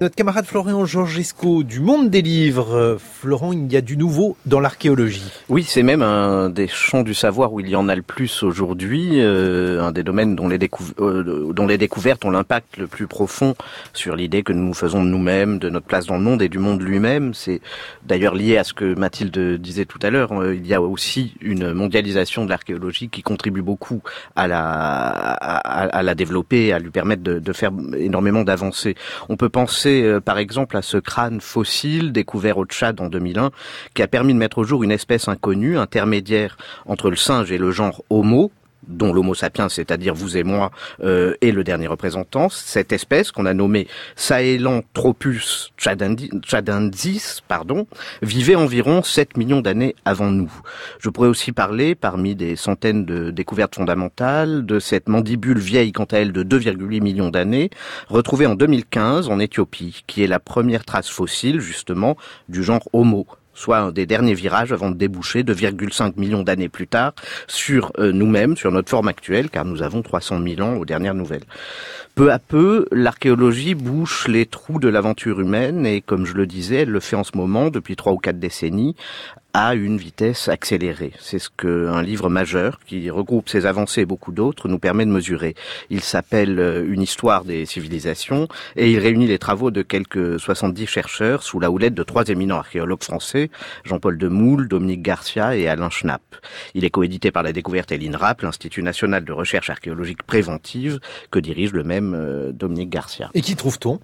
Notre camarade Florian Georgesco du Monde des Livres. Euh, Florent, il y a du nouveau dans l'archéologie. Oui, c'est même un des champs du savoir où il y en a le plus aujourd'hui, euh, un des domaines dont les, euh, dont les découvertes ont l'impact le plus profond sur l'idée que nous faisons de nous-mêmes, de notre place dans le monde et du monde lui-même. C'est d'ailleurs lié à ce que Mathilde disait tout à l'heure. il y a aussi une mondialisation de l'archéologie qui contribue beaucoup à la, à, la développer, à lui permettre de, de faire énormément d'avancées. On peut penser euh, par exemple à ce crâne fossile découvert au Tchad en 2001 qui a permis de mettre au jour une espèce inconnue, intermédiaire entre le singe et le genre Homo, dont l'Homo sapiens, c'est-à-dire vous et moi, euh, est le dernier représentant, cette espèce qu'on a nommée Sahelanthropus chadensis, pardon, vivait environ 7 millions d'années avant nous. Je pourrais aussi parler, parmi des centaines de découvertes fondamentales, de cette mandibule vieille quant à elle de 2,8 millions d'années, retrouvée en 2015 en Éthiopie, qui est la première trace fossile, justement, du genre Homo soit un des derniers virages avant de déboucher 2,5 millions d'années plus tard sur euh, nous-mêmes, sur notre forme actuelle, car nous avons 300 000 ans aux dernières nouvelles. Peu à peu, l'archéologie bouche les trous de l'aventure humaine et, comme je le disais, elle le fait en ce moment depuis trois ou quatre décennies à une vitesse accélérée. C'est ce qu'un livre majeur qui regroupe ces avancées et beaucoup d'autres nous permet de mesurer. Il s'appelle euh, Une histoire des civilisations et il réunit les travaux de quelques 70 chercheurs sous la houlette de trois éminents archéologues français, Jean-Paul Demoule, Dominique Garcia et Alain Schnapp. Il est coédité par la découverte et l'INRAP, l'Institut national de recherche archéologique préventive, que dirige le même euh, Dominique Garcia. Et qui trouve-t-on?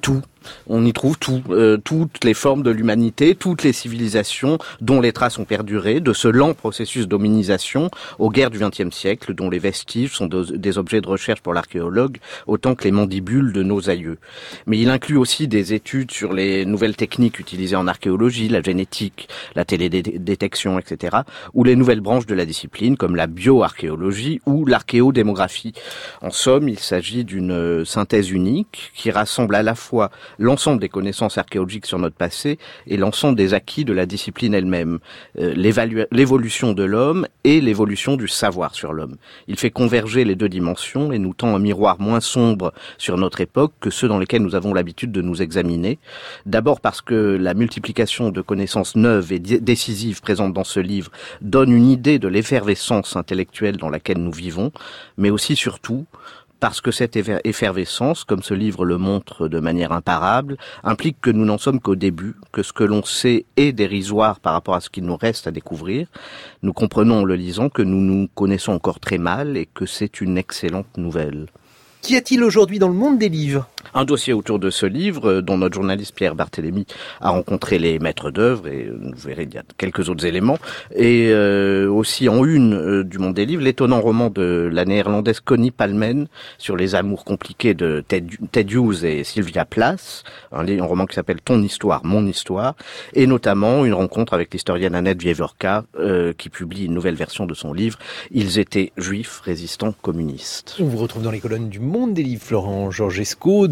Tout. On y trouve tout, euh, toutes les formes de l'humanité, toutes les civilisations dont les traces ont perduré, de ce lent processus d'hominisation aux guerres du XXe siècle, dont les vestiges sont des objets de recherche pour l'archéologue, autant que les mandibules de nos aïeux. Mais il inclut aussi des études sur les nouvelles techniques utilisées en archéologie, la génétique, la télédétection, etc., ou les nouvelles branches de la discipline, comme la bioarchéologie ou l'archéodémographie. En somme, il s'agit d'une synthèse unique qui rassemble à la fois l'ensemble des connaissances archéologiques sur notre passé et l'ensemble des acquis de la discipline elle-même, euh, l'évolution de l'homme et l'évolution du savoir sur l'homme. Il fait converger les deux dimensions et nous tend un miroir moins sombre sur notre époque que ceux dans lesquels nous avons l'habitude de nous examiner. D'abord parce que la multiplication de connaissances neuves et décisives présentes dans ce livre donne une idée de l'effervescence intellectuelle dans laquelle nous vivons, mais aussi surtout parce que cette effervescence, comme ce livre le montre de manière imparable, implique que nous n'en sommes qu'au début, que ce que l'on sait est dérisoire par rapport à ce qu'il nous reste à découvrir. Nous comprenons en le lisant que nous nous connaissons encore très mal et que c'est une excellente nouvelle. Qu'y a-t-il aujourd'hui dans le monde des livres? Un dossier autour de ce livre euh, dont notre journaliste Pierre Barthélémy a rencontré les maîtres d'œuvre et euh, vous verrez il y a quelques autres éléments et euh, aussi en une du monde des livres l'étonnant roman de la néerlandaise Connie Palmen sur les amours compliqués de Ted, Hughes et Sylvia Plath un, roman qui s'appelle Ton histoire mon histoire et notamment une rencontre avec l'historienne Annette Vievorka qui publie une nouvelle version de son livre Ils étaient juifs résistants communistes. On vous retrouve dans les colonnes du monde des livres Florent Georgesco